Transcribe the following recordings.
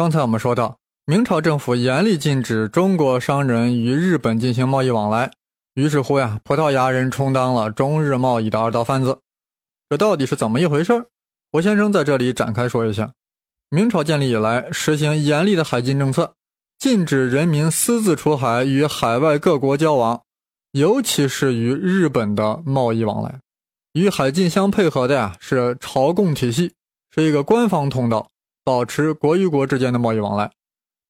刚才我们说到，明朝政府严厉禁止中国商人与日本进行贸易往来，于是乎呀，葡萄牙人充当了中日贸易的二道贩子。这到底是怎么一回事？胡先生在这里展开说一下。明朝建立以来，实行严厉的海禁政策，禁止人民私自出海与海外各国交往，尤其是与日本的贸易往来。与海禁相配合的呀是朝贡体系，是一个官方通道，保持国与国之间的贸易往来，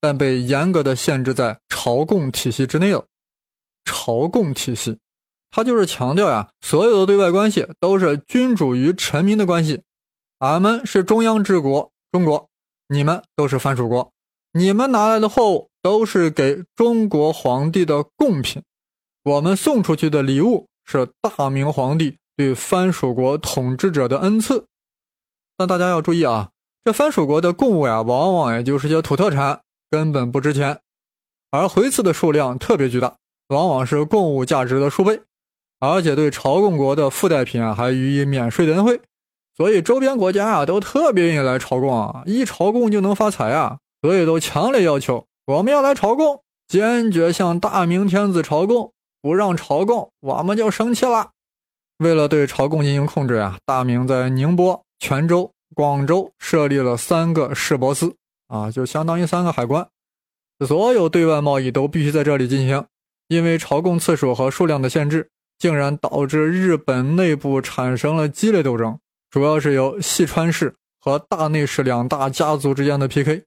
但被严格的限制在朝贡体系之内了。朝贡体系，它就是强调呀，所有的对外关系都是君主与臣民的关系。俺们是中央治国，中国，你们都是藩属国，你们拿来的货物都是给中国皇帝的贡品，我们送出去的礼物是大明皇帝。对藩属国统治者的恩赐，但大家要注意啊，这藩属国的贡物呀，往往也就是些土特产，根本不值钱，而回赐的数量特别巨大，往往是贡物价值的数倍，而且对朝贡国的附带品啊，还予以免税的恩惠，所以周边国家啊，都特别愿意来朝贡啊，一朝贡就能发财啊，所以都强烈要求我们要来朝贡，坚决向大明天子朝贡，不让朝贡，我们就生气了。为了对朝贡进行控制呀，大明在宁波、泉州、广州设立了三个市舶司，啊，就相当于三个海关，所有对外贸易都必须在这里进行。因为朝贡次数和数量的限制，竟然导致日本内部产生了激烈斗争，主要是由细川氏和大内氏两大家族之间的 PK。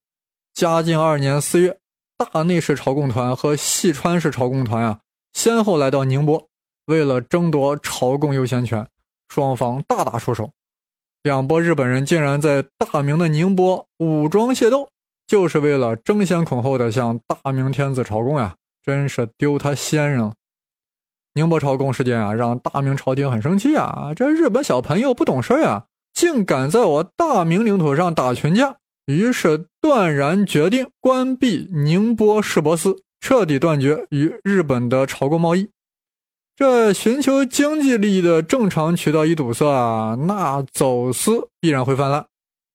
嘉靖二年四月，大内氏朝贡团和细川氏朝贡团啊，先后来到宁波。为了争夺朝贡优先权，双方大打出手，两拨日本人竟然在大明的宁波武装械斗，就是为了争先恐后的向大明天子朝贡呀！真是丢他先人了。宁波朝贡事件啊，让大明朝廷很生气啊！这日本小朋友不懂事啊，竟敢在我大明领土上打群架，于是断然决定关闭宁波市舶司，彻底断绝与日本的朝贡贸易。这寻求经济利益的正常渠道一堵塞啊，那走私必然会泛滥，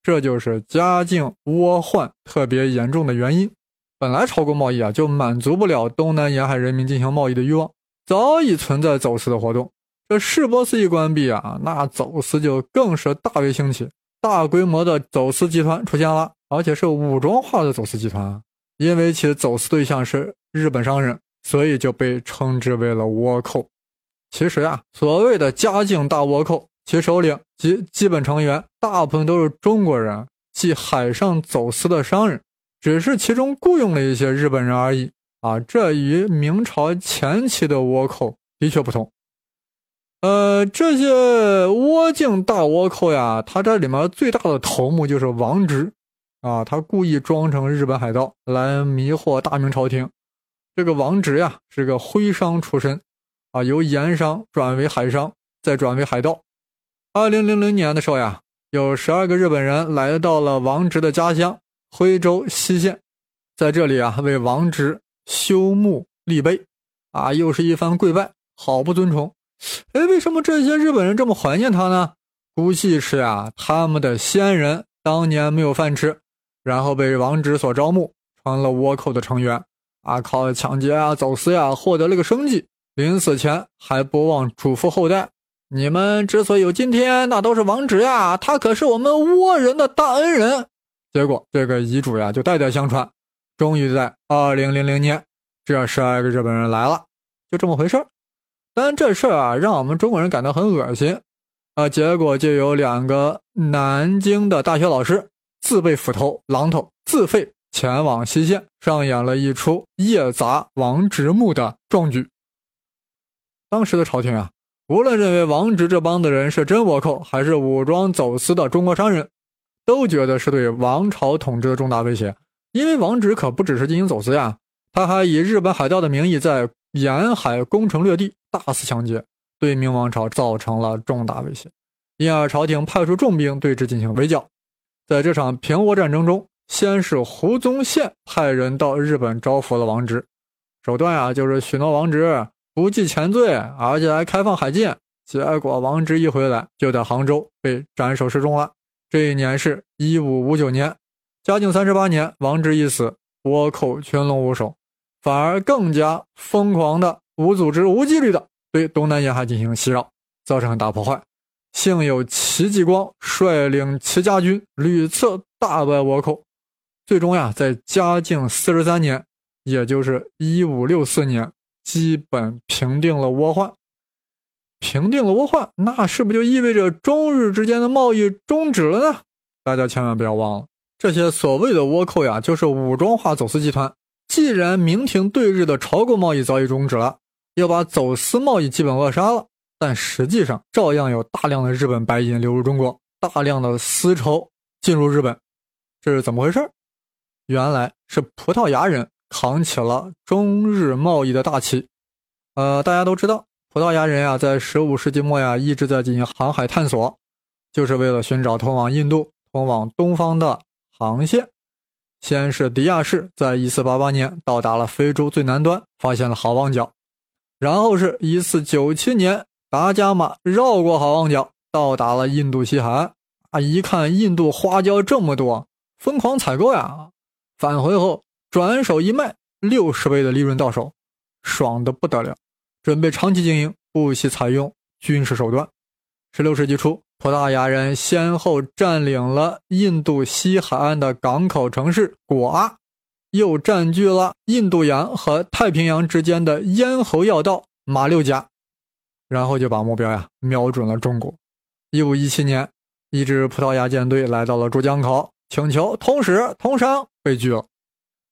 这就是嘉靖倭患特别严重的原因。本来朝贡贸易啊就满足不了东南沿海人民进行贸易的欲望，早已存在走私的活动。这市舶司一关闭啊，那走私就更是大为兴起，大规模的走私集团出现了，而且是武装化的走私集团。因为其走私对象是日本商人。所以就被称之为了倭寇。其实啊，所谓的嘉靖大倭寇，其首领及基本成员大部分都是中国人，即海上走私的商人，只是其中雇佣了一些日本人而已。啊，这与明朝前期的倭寇的确不同。呃，这些倭境大倭寇呀，他这里面最大的头目就是王直，啊，他故意装成日本海盗来迷惑大明朝廷。这个王直呀是个徽商出身，啊，由盐商转为海商，再转为海盗。二零零零年的时候呀，有十二个日本人来到了王直的家乡徽州西县，在这里啊为王直修墓立碑，啊，又是一番跪拜，好不尊崇。哎，为什么这些日本人这么怀念他呢？估计是呀，他们的先人当年没有饭吃，然后被王直所招募，成了倭寇的成员。啊，靠抢劫啊、走私呀，获得了个生计。临死前还不忘嘱咐后代：你们之所以有今天，那都是王直呀，他可是我们倭人的大恩人。结果这个遗嘱呀，就代代相传。终于在二零零零年，这十二个日本人来了，就这么回事儿。但这事儿啊，让我们中国人感到很恶心。啊，结果就有两个南京的大学老师自备斧头、榔头，自费。前往西线上演了一出夜砸王直墓的壮举。当时的朝廷啊，无论认为王直这帮的人是真倭寇，还是武装走私的中国商人，都觉得是对王朝统治的重大威胁。因为王直可不只是进行走私呀，他还以日本海盗的名义在沿海攻城略地，大肆抢劫，对明王朝造成了重大威胁。因而朝廷派出重兵对之进行围剿。在这场平倭战争中。先是胡宗宪派人到日本招抚了王直，手段啊就是许诺王直不计前罪，而且还开放海禁。结果王直一回来就在杭州被斩首示众了。这一年是一五五九年，嘉靖三十八年，王直一死，倭寇群龙无首，反而更加疯狂的、无组织、无纪律的对东南沿海进行袭扰，造成大破坏。幸有戚继光率领戚家军屡次大败倭寇，最终呀，在嘉靖四十三年，也就是一五六四年，基本平定了倭患。平定了倭患，那是不是就意味着中日之间的贸易终止了呢？大家千万不要忘了，这些所谓的倭寇呀，就是武装化走私集团。既然明廷对日的朝贡贸易早已终止了，要把走私贸易基本扼杀了，但实际上照样有大量的日本白银流入中国，大量的丝绸进入日本，这是怎么回事？原来是葡萄牙人扛起了中日贸易的大旗。呃，大家都知道。葡萄牙人呀，在十五世纪末呀，一直在进行航海探索，就是为了寻找通往印度、通往东方的航线。先是迪亚士在一四八八年到达了非洲最南端，发现了好望角，然后是一四九七年，达伽马绕过好望角，到达了印度西海岸。啊，一看印度花椒这么多，疯狂采购呀！返回后转手一卖，六十倍的利润到手，爽的不得了。准备长期经营，不惜采用军事手段。十六世纪初，葡萄牙人先后占领了印度西海岸的港口城市果阿，又占据了印度洋和太平洋之间的咽喉要道马六甲，然后就把目标呀瞄准了中国。一五一七年，一支葡萄牙舰队来到了珠江口，请求通使通商，被拒了。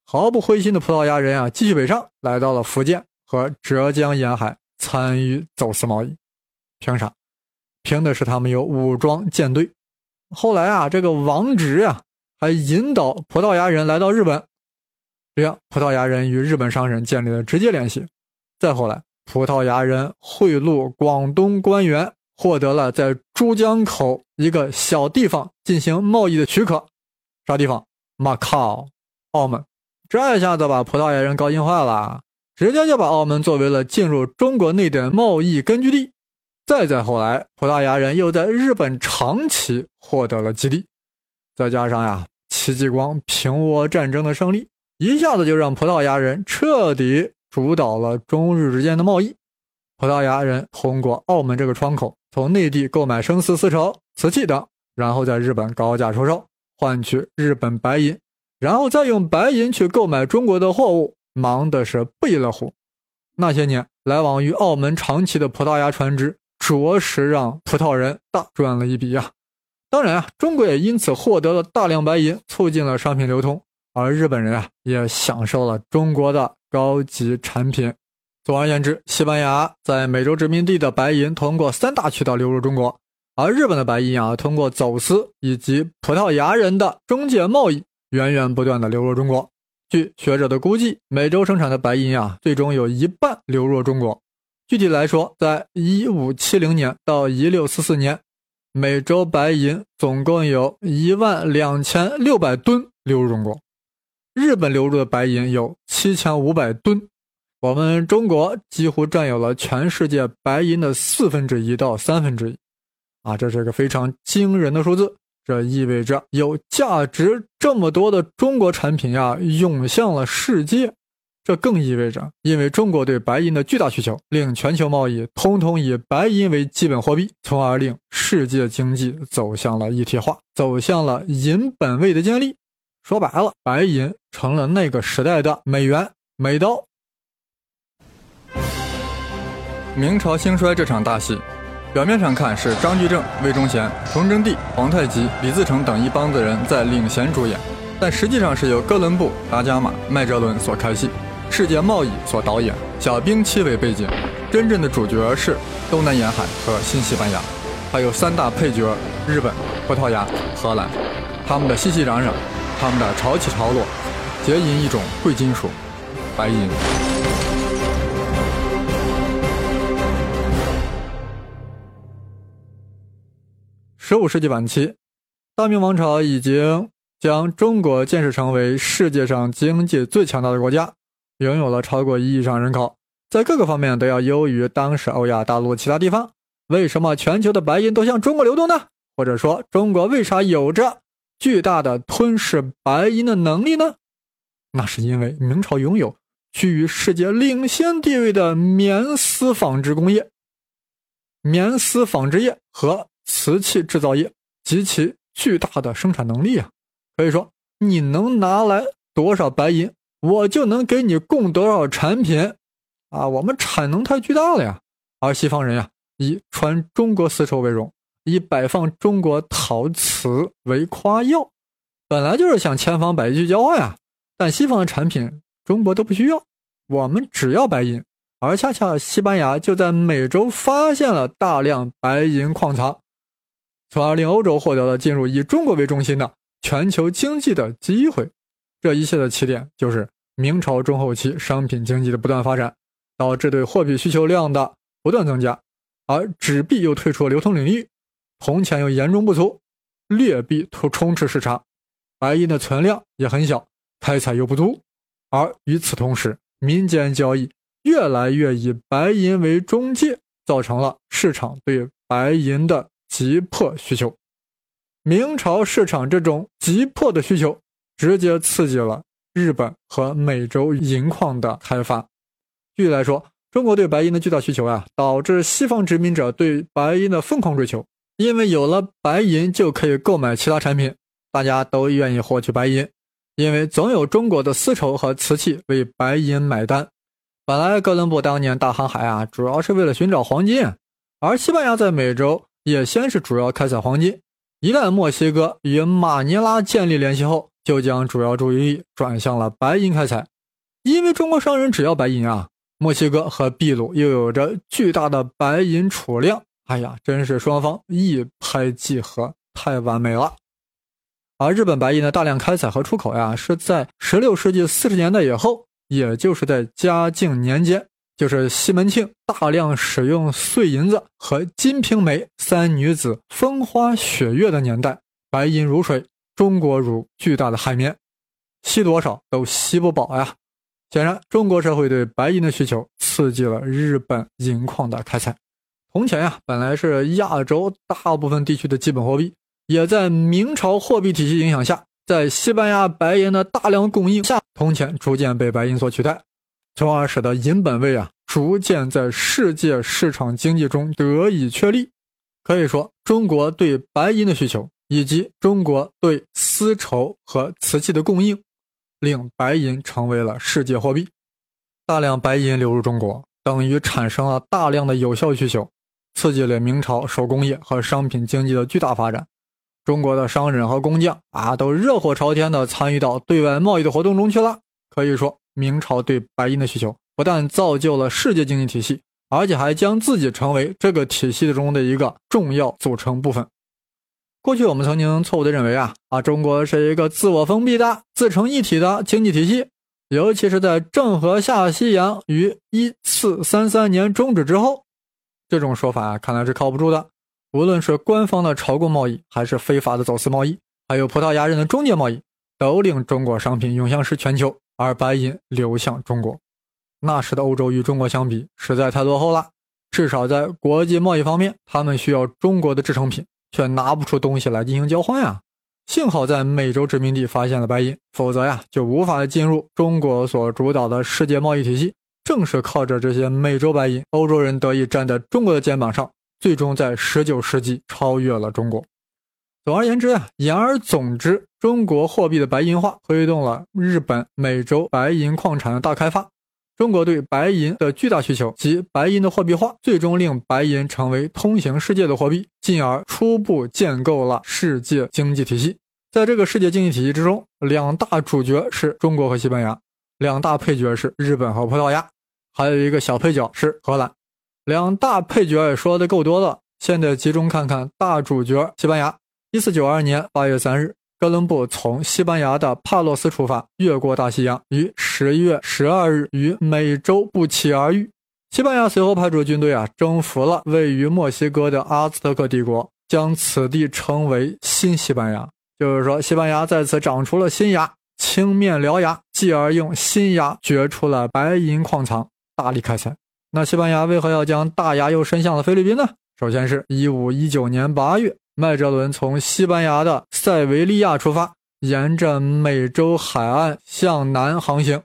毫不灰心的葡萄牙人啊，继续北上，来到了福建。和浙江沿海参与走私贸易，凭啥？凭的是他们有武装舰队。后来啊，这个王直啊，还引导葡萄牙人来到日本，这样葡萄牙人与日本商人建立了直接联系。再后来，葡萄牙人贿赂广东官员，获得了在珠江口一个小地方进行贸易的许可。啥地方？马靠，澳门。这一下子把葡萄牙人高兴坏了。直接就把澳门作为了进入中国内地贸易根据地，再再后来，葡萄牙人又在日本长崎获得了基地，再加上呀，戚继光平倭战争的胜利，一下子就让葡萄牙人彻底主导了中日之间的贸易。葡萄牙人通过澳门这个窗口，从内地购买生丝、丝绸、瓷器等，然后在日本高价出售，换取日本白银，然后再用白银去购买中国的货物。忙的是不亦乐乎。那些年来往于澳门、长崎的葡萄牙船只，着实让葡萄人大赚了一笔呀。当然啊，中国也因此获得了大量白银，促进了商品流通。而日本人啊，也享受了中国的高级产品。总而言之，西班牙在美洲殖民地的白银通过三大渠道流入中国，而日本的白银啊，通过走私以及葡萄牙人的中介贸易，源源不断的流入中国。据学者的估计，美洲生产的白银啊，最终有一半流入中国。具体来说，在一五七零年到一六四四年，美洲白银总共有一万两千六百吨流入中国，日本流入的白银有七千五百吨。我们中国几乎占有了全世界白银的四分之一到三分之一，啊，这是一个非常惊人的数字。这意味着有价值这么多的中国产品呀涌向了世界，这更意味着，因为中国对白银的巨大需求，令全球贸易通通以白银为基本货币，从而令世界经济走向了一体化，走向了银本位的建立。说白了，白银成了那个时代的美元、美刀。明朝兴衰这场大戏。表面上看是张居正、魏忠贤、崇祯帝、皇太极、李自成等一帮子人在领衔主演，但实际上是由哥伦布、达伽马、麦哲伦所开戏，世界贸易所导演，小兵七为背景，真正的主角是东南沿海和新西班牙，还有三大配角日本、葡萄牙、荷兰，他们的熙熙攘攘，他们的潮起潮落，结银一种贵金属，白银。十五世纪晚期，大明王朝已经将中国建设成为世界上经济最强大的国家，拥有了超过一亿上人口，在各个方面都要优于当时欧亚大陆其他地方。为什么全球的白银都向中国流动呢？或者说，中国为啥有着巨大的吞噬白银的能力呢？那是因为明朝拥有居于世界领先地位的棉丝纺织工业、棉丝纺织业和瓷器制造业及其巨大的生产能力啊！可以说，你能拿来多少白银，我就能给你供多少产品啊！我们产能太巨大了呀！而西方人呀，以穿中国丝绸为荣，以摆放中国陶瓷为夸耀，本来就是想千方百计去交换呀。但西方的产品中国都不需要，我们只要白银，而恰恰西班牙就在美洲发现了大量白银矿藏，从而令欧洲获得了进入以中国为中心的全球经济的机会。这一切的起点就是明朝中后期商品经济的不断发展，导致对货币需求量的不断增加，而纸币又退出了流通领域，铜钱又严重不足，劣币充充斥市场，白银的存量也很小。开采又不足，而与此同时，民间交易越来越以白银为中介，造成了市场对白银的急迫需求。明朝市场这种急迫的需求，直接刺激了日本和美洲银矿的开发。具体来说，中国对白银的巨大需求啊，导致西方殖民者对白银的疯狂追求。因为有了白银，就可以购买其他产品，大家都愿意获取白银。因为总有中国的丝绸和瓷器为白银买单。本来哥伦布当年大航海啊，主要是为了寻找黄金，而西班牙在美洲也先是主要开采黄金。一旦墨西哥与马尼拉建立联系后，就将主要注意力转向了白银开采。因为中国商人只要白银啊，墨西哥和秘鲁又有着巨大的白银储量，哎呀，真是双方一拍即合，太完美了。而日本白银的大量开采和出口呀，是在16世纪40年代以后，也就是在嘉靖年间，就是西门庆大量使用碎银子和《金瓶梅》三女子风花雪月的年代，白银如水，中国如巨大的海绵，吸多少都吸不饱呀。显然，中国社会对白银的需求刺激了日本银矿的开采。铜钱呀，本来是亚洲大部分地区的基本货币。也在明朝货币体系影响下，在西班牙白银的大量供应下，铜钱逐渐被白银所取代，从而使得银本位啊逐渐在世界市场经济中得以确立。可以说，中国对白银的需求以及中国对丝绸和瓷器的供应，令白银成为了世界货币。大量白银流入中国，等于产生了大量的有效需求，刺激了明朝手工业和商品经济的巨大发展。中国的商人和工匠啊，都热火朝天地参与到对外贸易的活动中去了。可以说，明朝对白银的需求不但造就了世界经济体系，而且还将自己成为这个体系中的一个重要组成部分。过去我们曾经错误地认为啊啊，中国是一个自我封闭的、自成一体的经济体系，尤其是在郑和下西洋于一四三三年终止之后，这种说法啊，看来是靠不住的。无论是官方的朝贡贸易，还是非法的走私贸易，还有葡萄牙人的中介贸易，都令中国商品涌向是全球，而白银流向中国。那时的欧洲与中国相比，实在太落后了。至少在国际贸易方面，他们需要中国的制成品，却拿不出东西来进行交换呀。幸好在美洲殖民地发现了白银，否则呀，就无法进入中国所主导的世界贸易体系。正是靠着这些美洲白银，欧洲人得以站在中国的肩膀上。最终在十九世纪超越了中国。总而言之呀，言而总之，中国货币的白银化推动了日本、美洲白银矿产的大开发。中国对白银的巨大需求及白银的货币化，最终令白银成为通行世界的货币，进而初步建构了世界经济体系。在这个世界经济体系之中，两大主角是中国和西班牙，两大配角是日本和葡萄牙，还有一个小配角是荷兰。两大配角也说的够多了，现在集中看看大主角西班牙。一四九二年八月三日，哥伦布从西班牙的帕洛斯出发，越过大西洋，于十月十二日于美洲不期而遇。西班牙随后派出军队啊，征服了位于墨西哥的阿兹特克帝国，将此地称为新西班牙。就是说，西班牙在此长出了新牙，青面獠牙，继而用新牙掘出了白银矿藏，大力开采。那西班牙为何要将大牙又伸向了菲律宾呢？首先是一五一九年八月，麦哲伦从西班牙的塞维利亚出发，沿着美洲海岸向南航行，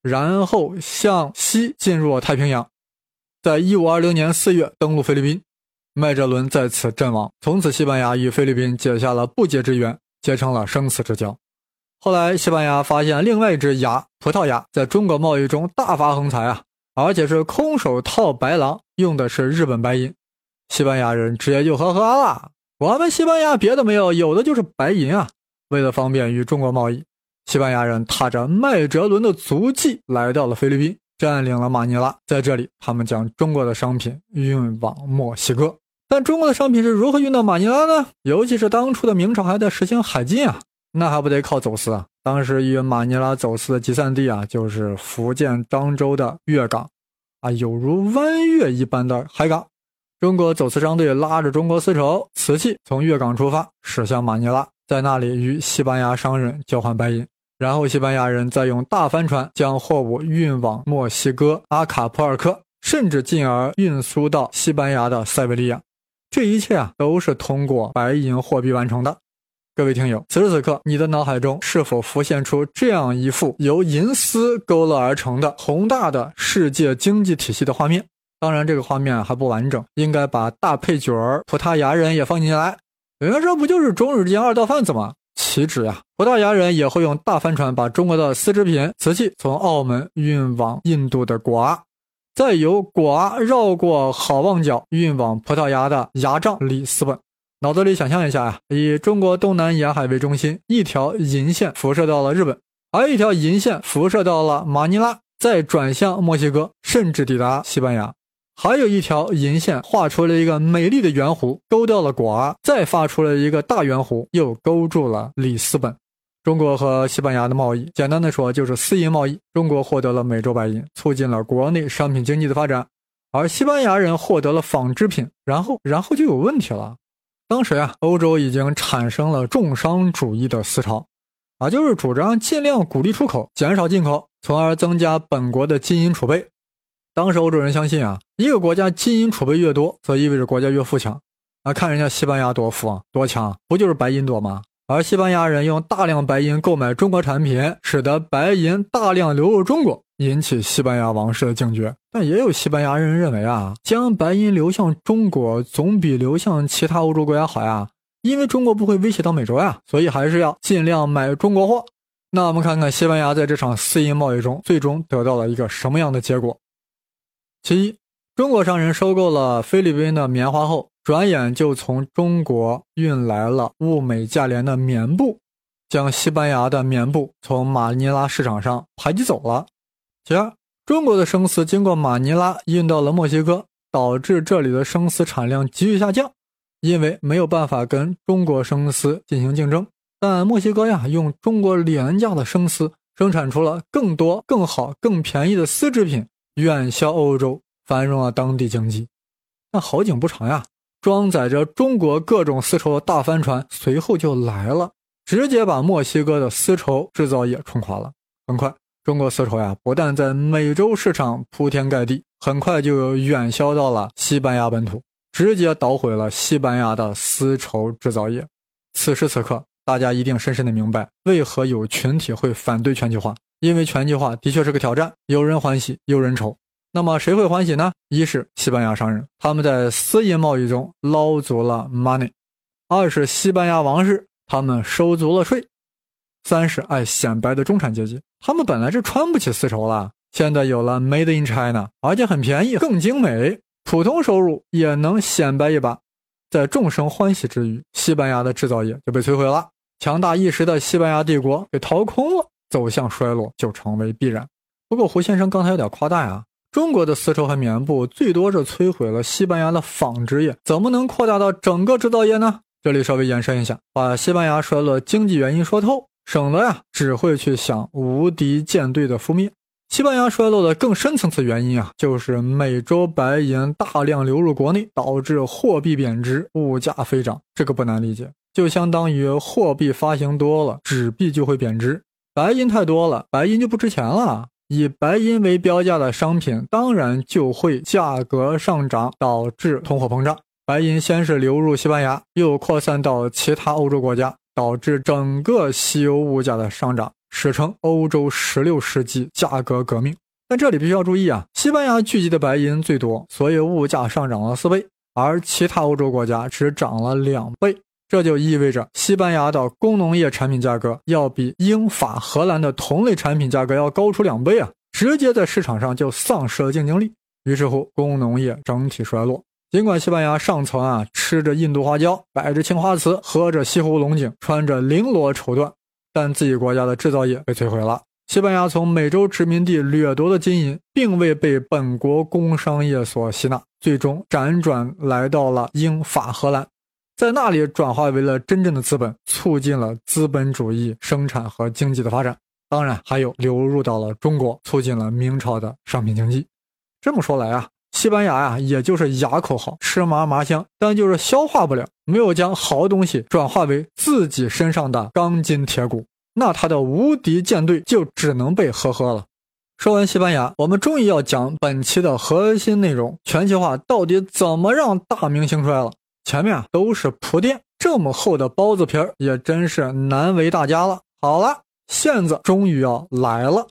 然后向西进入太平洋。在一五二零年四月登陆菲律宾，麦哲伦在此阵亡。从此，西班牙与菲律宾结下了不解之缘，结成了生死之交。后来，西班牙发现另外一只牙——葡萄牙，在中国贸易中大发横财啊，而且是空手套白狼，用的是日本白银。西班牙人直接就呵呵了。我们西班牙别的没有，有的就是白银啊！为了方便与中国贸易，西班牙人踏着麦哲伦的足迹来到了菲律宾，占领了马尼拉。在这里，他们将中国的商品运往墨西哥。但中国的商品是如何运到马尼拉呢？尤其是当初的明朝还在实行海禁啊，那还不得靠走私啊！当时与马尼拉走私的集散地啊，就是福建漳州的粤港，啊，有如弯月一般的海港。中国走私商队拉着中国丝绸、瓷器从粤港出发，驶向马尼拉，在那里与西班牙商人交换白银，然后西班牙人再用大帆船将货物运往墨西哥阿卡普尔科，甚至进而运输到西班牙的塞维利亚。这一切啊，都是通过白银货币完成的。各位听友，此时此刻，你的脑海中是否浮现出这样一幅由银丝勾勒而成的宏大的世界经济体系的画面？当然，这个画面还不完整，应该把大配角儿葡萄牙人也放进来。有人说，不就是中日间二道贩子吗？岂止呀！葡萄牙人也会用大帆船把中国的丝织品、瓷器从澳门运往印度的果阿，再由果阿绕过好望角运往葡萄牙的牙帐里斯本。脑子里想象一下呀，以中国东南沿海为中心，一条银线辐射到了日本，还有一条银线辐射到了马尼拉，再转向墨西哥，甚至抵达西班牙。还有一条银线画出了一个美丽的圆弧，勾掉了果儿，再发出了一个大圆弧，又勾住了里斯本。中国和西班牙的贸易，简单的说就是私银贸易。中国获得了美洲白银，促进了国内商品经济的发展，而西班牙人获得了纺织品，然后，然后就有问题了。当时啊，欧洲已经产生了重商主义的思潮，啊，就是主张尽量鼓励出口，减少进口，从而增加本国的金银储备。当时欧洲人相信啊，一个国家金银储备越多，则意味着国家越富强。啊，看人家西班牙多富啊，多强，不就是白银多吗？而西班牙人用大量白银购买中国产品，使得白银大量流入中国，引起西班牙王室的警觉。但也有西班牙人认为啊，将白银流向中国总比流向其他欧洲国家好呀，因为中国不会威胁到美洲呀，所以还是要尽量买中国货。那我们看看西班牙在这场私银贸易中最终得到了一个什么样的结果。其一，中国商人收购了菲律宾的棉花后，转眼就从中国运来了物美价廉的棉布，将西班牙的棉布从马尼拉市场上排挤走了。其二，中国的生丝经过马尼拉运到了墨西哥，导致这里的生丝产量急剧下降，因为没有办法跟中国生丝进行竞争。但墨西哥呀，用中国廉价的生丝生产出了更多、更好、更便宜的丝织品。远销欧洲，繁荣了当地经济。但好景不长呀，装载着中国各种丝绸的大帆船随后就来了，直接把墨西哥的丝绸制造业冲垮了。很快，中国丝绸呀，不但在美洲市场铺天盖地，很快就远销到了西班牙本土，直接捣毁了西班牙的丝绸制造业。此时此刻，大家一定深深的明白，为何有群体会反对全球化。因为全球化的确是个挑战，有人欢喜，有人愁。那么谁会欢喜呢？一是西班牙商人，他们在私银贸易中捞足了 money；二是西班牙王室，他们收足了税；三是爱显摆的中产阶级，他们本来是穿不起丝绸了，现在有了 made in China，而且很便宜，更精美，普通收入也能显摆一把。在众生欢喜之余，西班牙的制造业就被摧毁了，强大一时的西班牙帝国给掏空了。走向衰落就成为必然。不过胡先生刚才有点夸大呀，中国的丝绸和棉布最多是摧毁了西班牙的纺织业，怎么能扩大到整个制造业呢？这里稍微延伸一下，把西班牙衰落经济原因说透，省得呀只会去想无敌舰队的覆灭。西班牙衰落的更深层次原因啊，就是美洲白银大量流入国内，导致货币贬值，物价飞涨。这个不难理解，就相当于货币发行多了，纸币就会贬值。白银太多了，白银就不值钱了。以白银为标价的商品，当然就会价格上涨，导致通货膨胀。白银先是流入西班牙，又扩散到其他欧洲国家，导致整个西欧物价的上涨，史称欧洲十六世纪价格革命。但这里必须要注意啊，西班牙聚集的白银最多，所以物价上涨了四倍，而其他欧洲国家只涨了两倍。这就意味着西班牙的工农业产品价格要比英法荷兰的同类产品价格要高出两倍啊，直接在市场上就丧失了竞争力。于是乎，工农业整体衰落。尽管西班牙上层啊吃着印度花椒，摆着青花瓷，喝着西湖龙井，穿着绫罗绸缎，但自己国家的制造业被摧毁了。西班牙从美洲殖民地掠夺的金银，并未被本国工商业所吸纳，最终辗转来到了英法荷兰。在那里转化为了真正的资本，促进了资本主义生产和经济的发展。当然，还有流入到了中国，促进了明朝的商品经济。这么说来啊，西班牙呀，也就是牙口好，吃嘛嘛香，但就是消化不了，没有将好东西转化为自己身上的钢筋铁骨，那他的无敌舰队就只能被呵呵了。说完西班牙，我们终于要讲本期的核心内容：全球化到底怎么让大明兴衰了？前面都是铺垫，这么厚的包子皮儿也真是难为大家了。好了，馅子终于要来了。